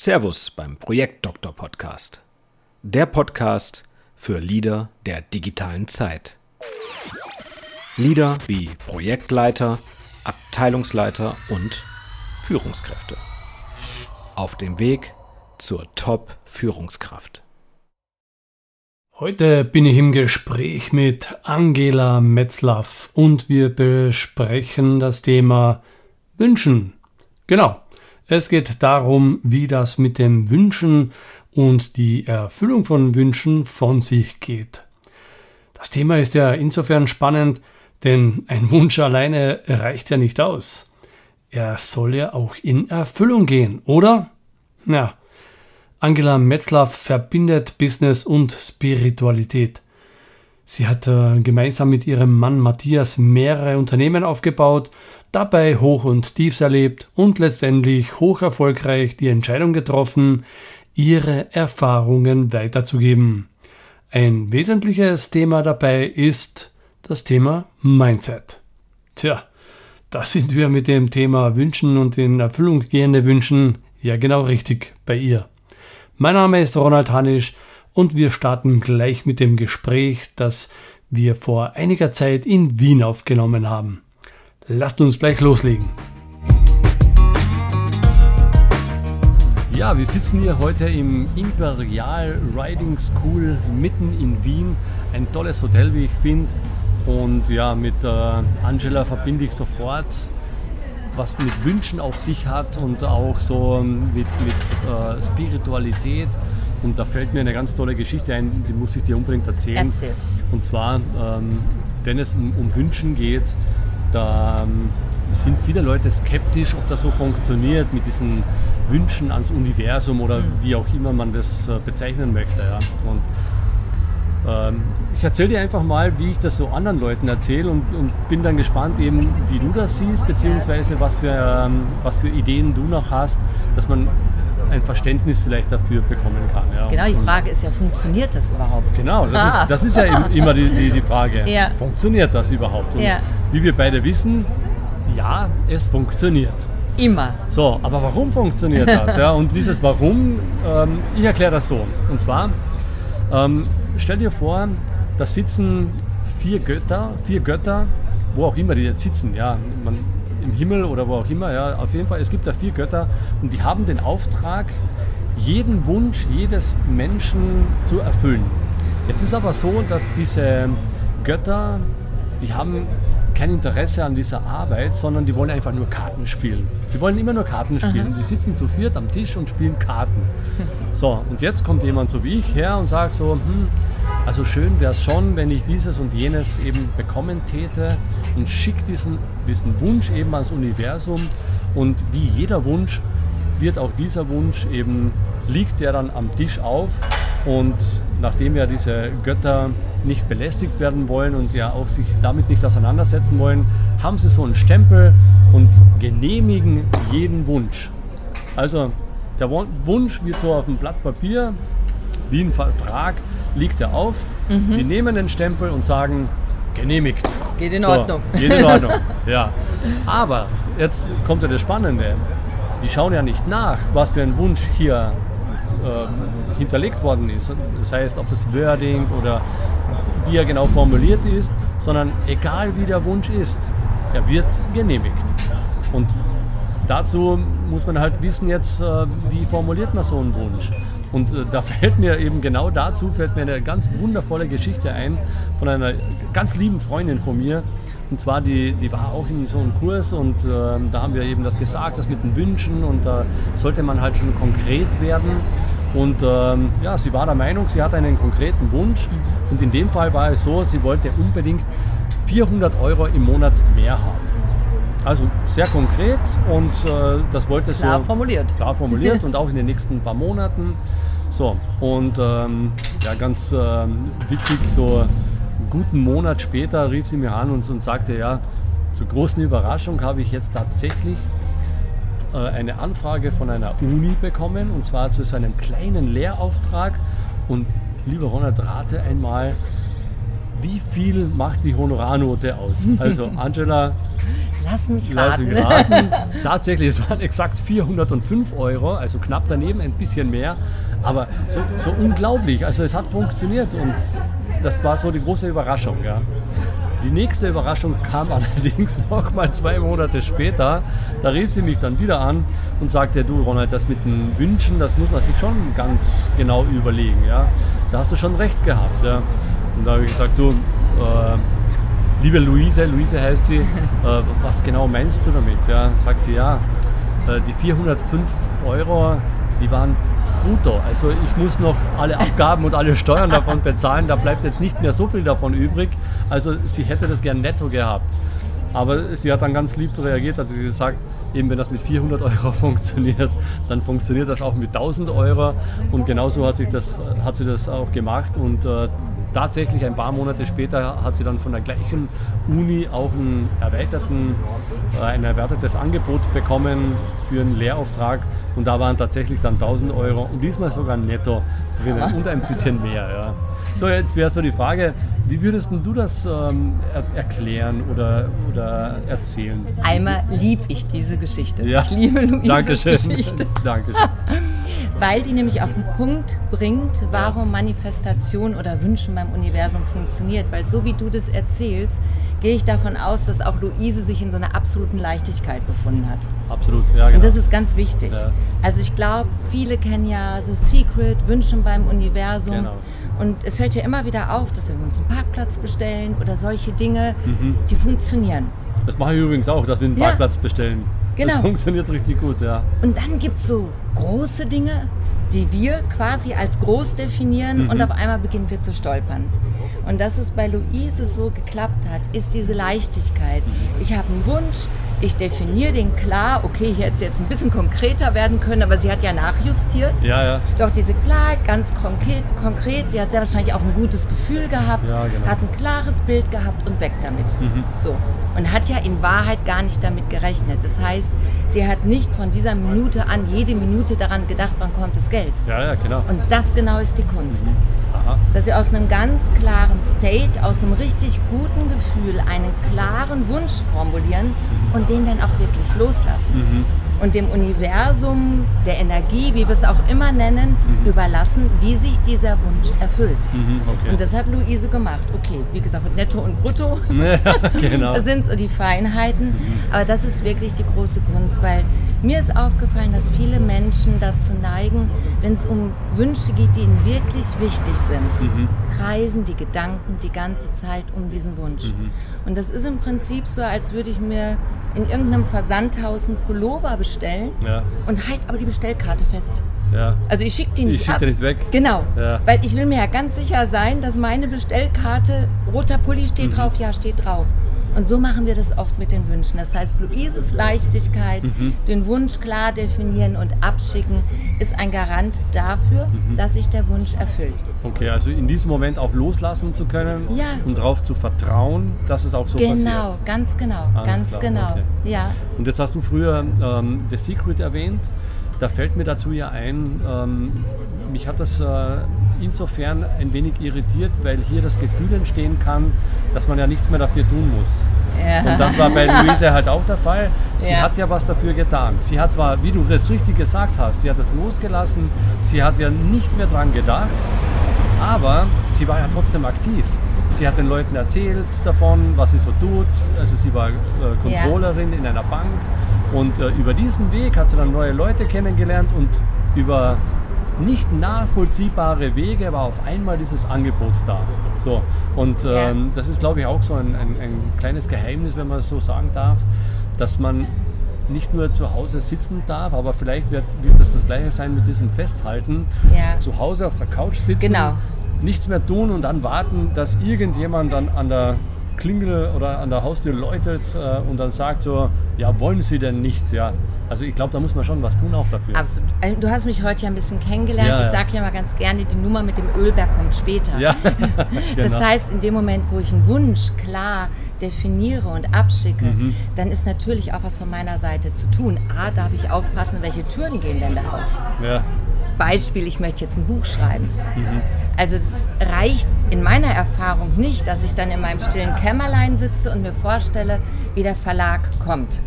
Servus beim Projektdoktor Podcast. Der Podcast für Leader der digitalen Zeit. Leader wie Projektleiter, Abteilungsleiter und Führungskräfte. Auf dem Weg zur Top-Führungskraft. Heute bin ich im Gespräch mit Angela Metzlaff und wir besprechen das Thema Wünschen. Genau. Es geht darum, wie das mit dem Wünschen und die Erfüllung von Wünschen von sich geht. Das Thema ist ja insofern spannend, denn ein Wunsch alleine reicht ja nicht aus. Er soll ja auch in Erfüllung gehen, oder? Ja. Angela Metzlaff verbindet Business und Spiritualität. Sie hat äh, gemeinsam mit ihrem Mann Matthias mehrere Unternehmen aufgebaut dabei Hoch und Tiefs erlebt und letztendlich hoch erfolgreich die Entscheidung getroffen, ihre Erfahrungen weiterzugeben. Ein wesentliches Thema dabei ist das Thema Mindset. Tja, da sind wir mit dem Thema Wünschen und in Erfüllung gehende Wünschen ja genau richtig bei ihr. Mein Name ist Ronald Hanisch und wir starten gleich mit dem Gespräch, das wir vor einiger Zeit in Wien aufgenommen haben. Lasst uns gleich loslegen. Ja, wir sitzen hier heute im Imperial Riding School mitten in Wien. Ein tolles Hotel, wie ich finde. Und ja, mit äh, Angela verbinde ich sofort, was mit Wünschen auf sich hat und auch so mit, mit äh, Spiritualität. Und da fällt mir eine ganz tolle Geschichte ein, die muss ich dir unbedingt erzählen. Erzähl. Und zwar, ähm, wenn es um, um Wünschen geht, da ähm, sind viele Leute skeptisch, ob das so funktioniert mit diesen Wünschen ans Universum oder mhm. wie auch immer man das äh, bezeichnen möchte. Ja. Und ähm, ich erzähle dir einfach mal, wie ich das so anderen Leuten erzähle und, und, bin dann gespannt eben, wie du das siehst, beziehungsweise was für, ähm, was für Ideen du noch hast, dass man ein Verständnis vielleicht dafür bekommen kann. Ja. Genau, die Frage ist ja, funktioniert das überhaupt? Genau, das, ah. ist, das ist, ja immer die, die, die Frage. Ja. Funktioniert das überhaupt? Und ja. Wie wir beide wissen, ja, es funktioniert. Immer. So, aber warum funktioniert das? ja, und dieses Warum, ähm, ich erkläre das so. Und zwar, ähm, stell dir vor, da sitzen vier Götter, vier Götter, wo auch immer die jetzt sitzen. Ja, man, im Himmel oder wo auch immer. Ja, auf jeden Fall, es gibt da vier Götter und die haben den Auftrag, jeden Wunsch jedes Menschen zu erfüllen. Jetzt ist aber so, dass diese Götter, die haben kein Interesse an dieser Arbeit, sondern die wollen einfach nur Karten spielen. Die wollen immer nur Karten spielen. Aha. Die sitzen zu viert am Tisch und spielen Karten. So, und jetzt kommt jemand so wie ich her und sagt so, hm, also schön wäre es schon, wenn ich dieses und jenes eben bekommen täte und schickt diesen, diesen Wunsch eben ans Universum. Und wie jeder Wunsch wird auch dieser Wunsch eben, liegt der dann am Tisch auf und nachdem ja diese Götter nicht belästigt werden wollen und ja auch sich damit nicht auseinandersetzen wollen, haben sie so einen Stempel und genehmigen jeden Wunsch. Also der Wunsch wird so auf dem Blatt Papier, wie ein Vertrag, liegt er auf. Mhm. Die nehmen den Stempel und sagen, genehmigt. Geht in Ordnung. So, geht in Ordnung, ja. Aber jetzt kommt ja das Spannende. Die schauen ja nicht nach, was für ein Wunsch hier ähm, hinterlegt worden ist. Das heißt, auf das Wording oder wie er genau formuliert ist, sondern egal wie der Wunsch ist, er wird genehmigt. Und dazu muss man halt wissen jetzt, äh, wie formuliert man so einen Wunsch. Und äh, da fällt mir eben genau dazu, fällt mir eine ganz wundervolle Geschichte ein von einer ganz lieben Freundin von mir. Und zwar, die, die war auch in so einem Kurs und äh, da haben wir eben das gesagt, das mit den Wünschen und da sollte man halt schon konkret werden. Und ähm, ja, sie war der Meinung, sie hat einen konkreten Wunsch. Und in dem Fall war es so, sie wollte unbedingt 400 Euro im Monat mehr haben. Also sehr konkret und äh, das wollte sie klar so formuliert. Klar formuliert und auch in den nächsten paar Monaten. So, und ähm, ja, ganz ähm, witzig, so einen guten Monat später rief sie mir an und, und sagte, ja, zur großen Überraschung habe ich jetzt tatsächlich äh, eine Anfrage von einer Uni bekommen und zwar zu so einem kleinen Lehrauftrag. Und lieber Ronald, rate einmal, wie viel macht die Honorarnote aus? Also Angela, Lass mich Lass raten. mich raten. Tatsächlich, es waren exakt 405 Euro, also knapp daneben, ein bisschen mehr. Aber so, so unglaublich. Also es hat funktioniert und das war so die große Überraschung. Ja. Die nächste Überraschung kam allerdings noch mal zwei Monate später. Da rief sie mich dann wieder an und sagte, du Ronald, das mit den Wünschen, das muss man sich schon ganz genau überlegen. Ja. Da hast du schon recht gehabt. Ja. Und da habe ich gesagt, du, äh, liebe Luise, Luise heißt sie, äh, was genau meinst du damit? Ja, sagt sie, ja, äh, die 405 Euro, die waren brutto. Also ich muss noch alle Abgaben und alle Steuern davon bezahlen, da bleibt jetzt nicht mehr so viel davon übrig. Also sie hätte das gern netto gehabt. Aber sie hat dann ganz lieb reagiert, hat sie gesagt, eben wenn das mit 400 Euro funktioniert, dann funktioniert das auch mit 1000 Euro. Und genauso hat, sich das, hat sie das auch gemacht. Und äh, tatsächlich ein paar Monate später hat sie dann von der gleichen Uni auch einen erweiterten, äh, ein erweitertes Angebot bekommen für einen Lehrauftrag. Und da waren tatsächlich dann 1000 Euro und diesmal sogar netto drinnen und ein bisschen mehr. Ja. So, jetzt wäre so die Frage, wie würdest du das ähm, er erklären oder, oder erzählen? Einmal liebe ich diese Geschichte. Ja. Ich liebe Luises Dankeschön. Geschichte. Dankeschön. Weil die nämlich auf den Punkt bringt, warum Manifestation oder Wünschen beim Universum funktioniert. Weil so wie du das erzählst, gehe ich davon aus, dass auch Luise sich in so einer absoluten Leichtigkeit befunden hat. Absolut, ja genau. Und das ist ganz wichtig. Ja. Also ich glaube, viele kennen ja The Secret, Wünschen beim Universum. Genau. Und es fällt ja immer wieder auf, dass wenn wir uns einen Parkplatz bestellen oder solche Dinge, Mhm. die funktionieren. Das mache ich übrigens auch, dass wir einen Ja. Parkplatz bestellen. Genau. Das funktioniert richtig gut, ja. Und dann gibt es so große Dinge, die wir quasi als groß definieren Mhm. und auf einmal beginnen wir zu stolpern. Und dass es bei Luise so geklappt hat, ist diese Leichtigkeit. Mhm. Ich habe einen Wunsch, ich definiere den klar, okay, hier hätte es jetzt ein bisschen konkreter werden können, aber sie hat ja nachjustiert. Ja, ja. Doch diese Klarheit, ganz konkret, konkret, sie hat sehr wahrscheinlich auch ein gutes Gefühl gehabt, Ja, genau. hat ein klares Bild gehabt und weg damit. So. Und hat ja in Wahrheit gar nicht damit gerechnet. Das heißt, sie hat nicht von dieser Minute an jede Minute daran gedacht, wann kommt das Geld. Ja, ja, genau. Und das genau ist die Kunst. Aha. Dass sie aus einem ganz klaren State, aus einem richtig guten Gefühl einen klaren Wunsch formulieren und den dann auch wirklich loslassen. Und dem Universum, der Energie, wie wir es auch immer nennen, überlassen, wie sich dieser Wunsch erfüllt. Mhm, okay. Und das hat Luise gemacht. Okay, wie gesagt, mit Netto und Brutto. Ja, genau. Das sind so die Feinheiten. Aber das ist wirklich die große Kunst, weil mir ist aufgefallen, dass viele Menschen dazu neigen, wenn es um Wünsche geht, die ihnen wirklich wichtig sind, kreisen die Gedanken die ganze Zeit um diesen Wunsch. Und das ist im Prinzip so, als würde ich mir in irgendeinem Versandhaus einen Pullover bestellen Ja, und halt aber die Bestellkarte fest. ja. Also ich schicke die nicht Ich schicke ab. nicht weg. Genau, Ja. weil ich will mir ja ganz sicher sein, dass meine Bestellkarte, roter Pulli steht Mhm. drauf, ja, steht drauf. Und so machen wir das oft mit den Wünschen. Das heißt, Luises Leichtigkeit, Mhm. den Wunsch klar definieren und abschicken, ist ein Garant dafür, Mhm. dass sich der Wunsch erfüllt. Okay, also in diesem Moment auch loslassen zu können Ja. und darauf zu vertrauen, dass es auch so passiert. genau, ganz genau, Alles ganz klar, genau. okay. Ja, Und jetzt hast du früher ähm, The Secret erwähnt. Da fällt mir dazu ja ein, ähm, mich hat das äh, insofern ein wenig irritiert, weil hier das Gefühl entstehen kann, dass man ja nichts mehr dafür tun muss. ja. Und das war bei Luise halt auch der Fall. Sie Ja. hat ja was dafür getan. Sie hat zwar, wie du es richtig gesagt hast, sie hat es losgelassen, sie hat ja nicht mehr dran gedacht, aber sie war ja trotzdem aktiv. Sie hat den Leuten erzählt davon, was sie so tut. Also sie war äh, Controllerin in einer Bank und äh, über diesen Weg hat sie dann neue Leute kennengelernt und über nicht nachvollziehbare Wege war auf einmal dieses Angebot da. So. Und ähm, das ist, glaube ich, auch so ein, ein, ein kleines Geheimnis, wenn man es so sagen darf, dass man nicht nur zu Hause sitzen darf, aber vielleicht wird, wird das das gleiche sein mit diesem Festhalten. Ja. Zu Hause auf der Couch sitzen, Genau. nichts mehr tun und dann warten, dass irgendjemand dann an der Klingel oder an der Haustür läutet äh, und dann sagt so, ja, wollen Sie denn nicht? Ja, also ich glaube, da muss man schon was tun auch dafür. Absolut. Äh, Du hast mich heute ja ein bisschen kennengelernt. Ja, ich sage ja mal ganz gerne, die Nummer mit dem Ölberg kommt später. Ja, Das genau. heißt, in dem Moment, wo ich einen Wunsch klar definiere und abschicke, Mhm. dann ist natürlich auch was von meiner Seite zu tun. A, darf ich aufpassen, welche Türen gehen denn da auf? ja, Beispiel, ich möchte jetzt ein Buch schreiben. Mhm. Also es reicht in meiner Erfahrung nicht, dass ich dann in meinem stillen Kämmerlein sitze und mir vorstelle, wie der Verlag kommt.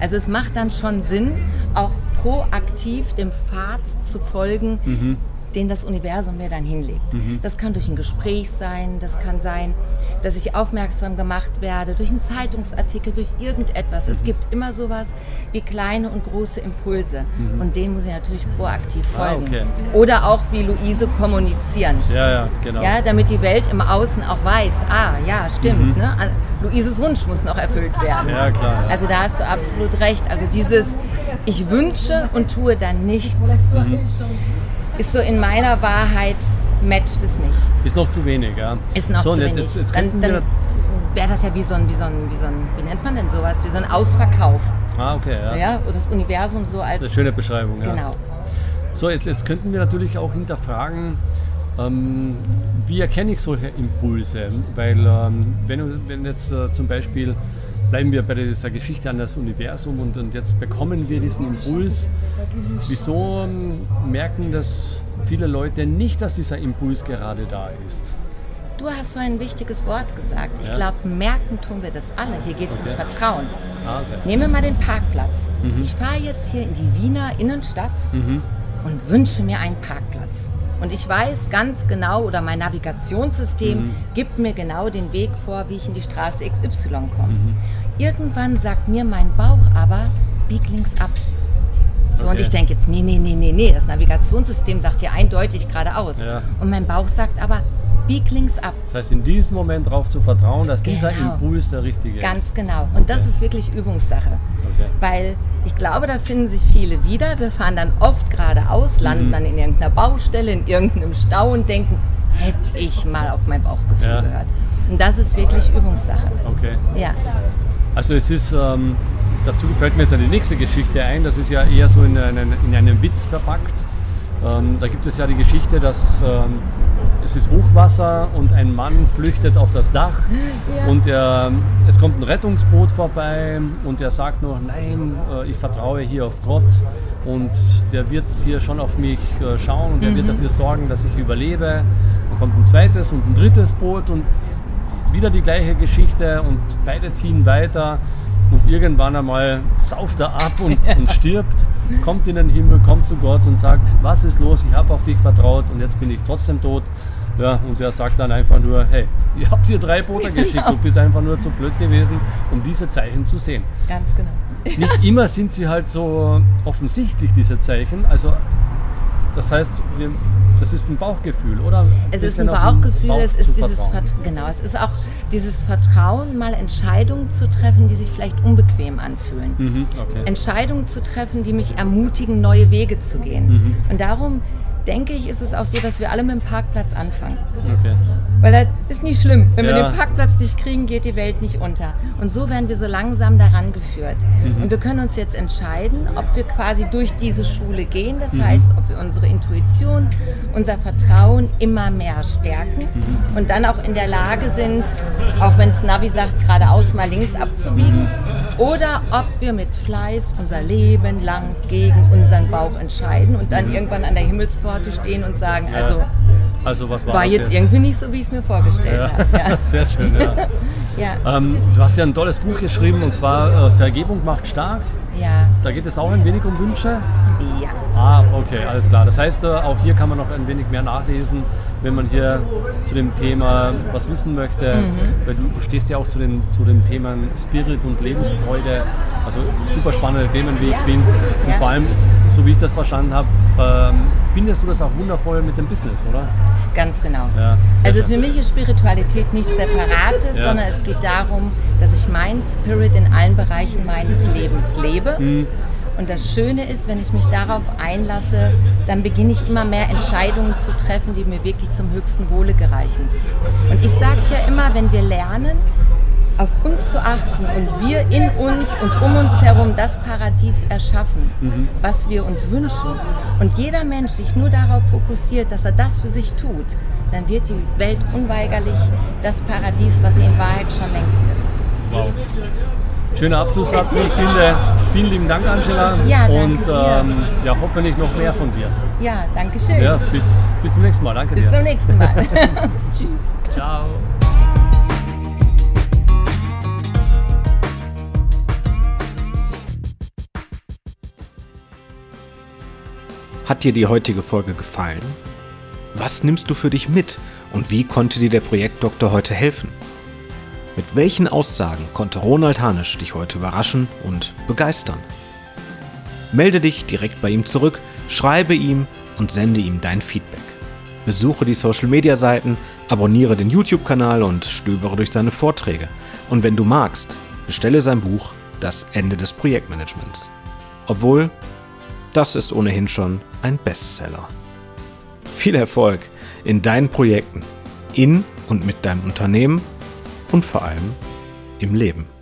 Also es macht dann schon Sinn, auch proaktiv dem Pfad zu folgen, den das Universum mir dann hinlegt. Das kann durch ein Gespräch sein, das kann sein, dass ich aufmerksam gemacht werde durch einen Zeitungsartikel, durch irgendetwas. Es gibt immer sowas wie kleine und große Impulse und denen muss ich natürlich proaktiv Ah, folgen. okay. Oder auch wie Luise kommunizieren. Ja, ja, genau. Ja, damit die Welt im Außen auch weiß, ah ja, stimmt, ne? An- Luises Wunsch muss noch erfüllt werden. Ja, klar. Also da hast du absolut recht. Also dieses, ich wünsche und tue dann nichts, ist so in meiner Wahrheit, matcht es nicht. Ist noch zu wenig, ja. Ist noch so, zu wenig. Jetzt, jetzt dann dann wäre das ja wie so, ein, wie, so ein, wie so ein, wie nennt man denn sowas, wie so ein Ausverkauf. ah, okay, ja. Ja, das Universum so als... Eine schöne Beschreibung, ja. Genau. So, jetzt, jetzt könnten wir natürlich auch hinterfragen, ähm, wie erkenne ich solche Impulse? Weil ähm, wenn, wenn jetzt äh, zum Beispiel, bleiben wir bei dieser Geschichte an das Universum und, und jetzt bekommen wir diesen Impuls, wieso ähm, merken das viele Leute nicht, dass dieser Impuls gerade da ist? Du hast vorhin ein wichtiges Wort gesagt. Ich Ja. glaube, merken tun wir das alle. Hier geht es Okay. um Vertrauen. Ah, okay. Nehmen wir mal den Parkplatz. Mhm. Ich fahre jetzt hier in die Wiener Innenstadt und wünsche mir einen Parkplatz. Und ich weiß ganz genau, oder mein Navigationssystem Mhm. gibt mir genau den Weg vor, wie ich in die Straße XY komme. Mhm. Irgendwann sagt mir mein Bauch aber, bieg links ab. So, und Okay. ich denke jetzt, nee, nee, nee, nee, nee, das Navigationssystem sagt hier eindeutig geradeaus. Ja. Und mein Bauch sagt aber, bieg links ab. Das heißt, in diesem Moment darauf zu vertrauen, dass dieser Genau. Impuls der richtige ist. Ganz genau. Und das ist wirklich Übungssache. Weil ich glaube, da finden sich viele wieder. Wir fahren dann oft geradeaus, Mhm. landen dann in irgendeiner Baustelle, in irgendeinem Stau und denken, hätte ich mal auf mein Bauchgefühl Ja. gehört. Und das ist wirklich Übungssache. Okay. Ja. Also es ist, ähm, dazu fällt mir jetzt eine nächste Geschichte ein, das ist ja eher so in, einen, in einem Witz verpackt. Ähm, da gibt es ja die Geschichte, dass ähm, es ist Hochwasser und ein Mann flüchtet auf das Dach und er, es kommt ein Rettungsboot vorbei und er sagt nur, nein, äh, ich vertraue hier auf Gott und der wird hier schon auf mich äh, schauen und er wird dafür sorgen, dass ich überlebe. Dann kommt ein zweites und ein drittes Boot und wieder die gleiche Geschichte und beide ziehen weiter und irgendwann einmal sauft er ab und, und stirbt, kommt in den Himmel, kommt zu Gott und sagt, was ist los, ich habe auf dich vertraut und jetzt bin ich trotzdem tot. Ja, und er sagt dann einfach nur, hey, ihr habt hier drei Boote geschickt, du bist einfach nur zu blöd gewesen, um diese Zeichen zu sehen. Ganz genau. Nicht immer sind sie halt so offensichtlich, diese Zeichen. Also das heißt, wir, das ist ein Bauchgefühl, oder? Es ist ein Bauchgefühl, Bauch es ist dieses vertrauen. Vertrauen. Genau, es ist auch dieses Vertrauen, mal Entscheidungen zu treffen, die sich vielleicht unbequem anfühlen. Mhm, okay. Entscheidungen zu treffen, die mich ermutigen, neue Wege zu gehen. Mhm. Und darum denke ich, ist es auch so, dass wir alle mit dem Parkplatz anfangen. okay. Weil das ist nicht schlimm. Wenn wir Ja. den Parkplatz nicht kriegen, geht die Welt nicht unter. Und so werden wir so langsam daran geführt. Mhm. Und wir können uns jetzt entscheiden, ob wir quasi durch diese Schule gehen. Das Mhm. heißt, ob wir unsere Intuition, unser Vertrauen immer mehr stärken Mhm. und dann auch in der Lage sind, auch wenn es Navi sagt, geradeaus mal links abzubiegen. Oder ob wir mit Fleiß unser Leben lang gegen unseren Bauch entscheiden und dann irgendwann an der Himmelspforte stehen und sagen, Ja. also Also was war, war das jetzt irgendwie nicht so, wie ich es mir vorgestellt Ja. habe. Ja. Sehr schön, ja. Ja. ähm, du hast ja ein tolles Buch geschrieben und zwar äh, Vergebung macht stark. ja, Da geht es auch ein wenig um Wünsche. ja, Ah, okay, alles klar. Das heißt, äh, auch hier kann man noch ein wenig mehr nachlesen, wenn man hier zu dem Thema was wissen möchte. Mhm. Weil du, stehst ja auch zu den, zu den Themen Spirit und Lebensfreude. Also super spannende Themen, wie ich finde. Und vor allem, so wie ich das verstanden habe, verbindest du das auch wundervoll mit dem Business, oder? ganz genau. Ja, also für mich ist Spiritualität nichts Separates, Ja. sondern es geht darum, dass ich meinen Spirit in allen Bereichen meines Lebens lebe. Mhm. Und das Schöne ist, wenn ich mich darauf einlasse, dann beginne ich immer mehr Entscheidungen zu treffen, die mir wirklich zum höchsten Wohle gereichen. Und ich sage ja immer, wenn wir lernen, auf uns zu achten und wir in uns und um uns herum das Paradies erschaffen, was wir uns wünschen und jeder Mensch sich nur darauf fokussiert, dass er das für sich tut, dann wird die Welt unweigerlich das Paradies, was sie in Wahrheit schon längst ist. Wow schöner Abschlusssatz, wie ich finde. Vielen lieben Dank, Angela. Ja, danke Und ähm, ja, hoffentlich noch mehr von dir. Ja, danke schön. Ja, bis, bis zum nächsten Mal. Danke bis dir. Bis zum nächsten Mal. Tschüss. Ciao. Hat dir die heutige Folge gefallen? Was nimmst du für dich mit und wie konnte dir der Projektdoktor heute helfen? Mit welchen Aussagen konnte Ronald Hanisch dich heute überraschen und begeistern? Melde dich direkt bei ihm zurück, schreibe ihm und sende ihm dein Feedback. Besuche die Social Media Seiten, abonniere den YouTube-Kanal und stöbere durch seine Vorträge. Und wenn du magst, bestelle sein Buch Das Ende des Projektmanagements. Obwohl, das ist ohnehin schon ein Bestseller. Viel Erfolg in deinen Projekten, in und mit deinem Unternehmen und vor allem im Leben.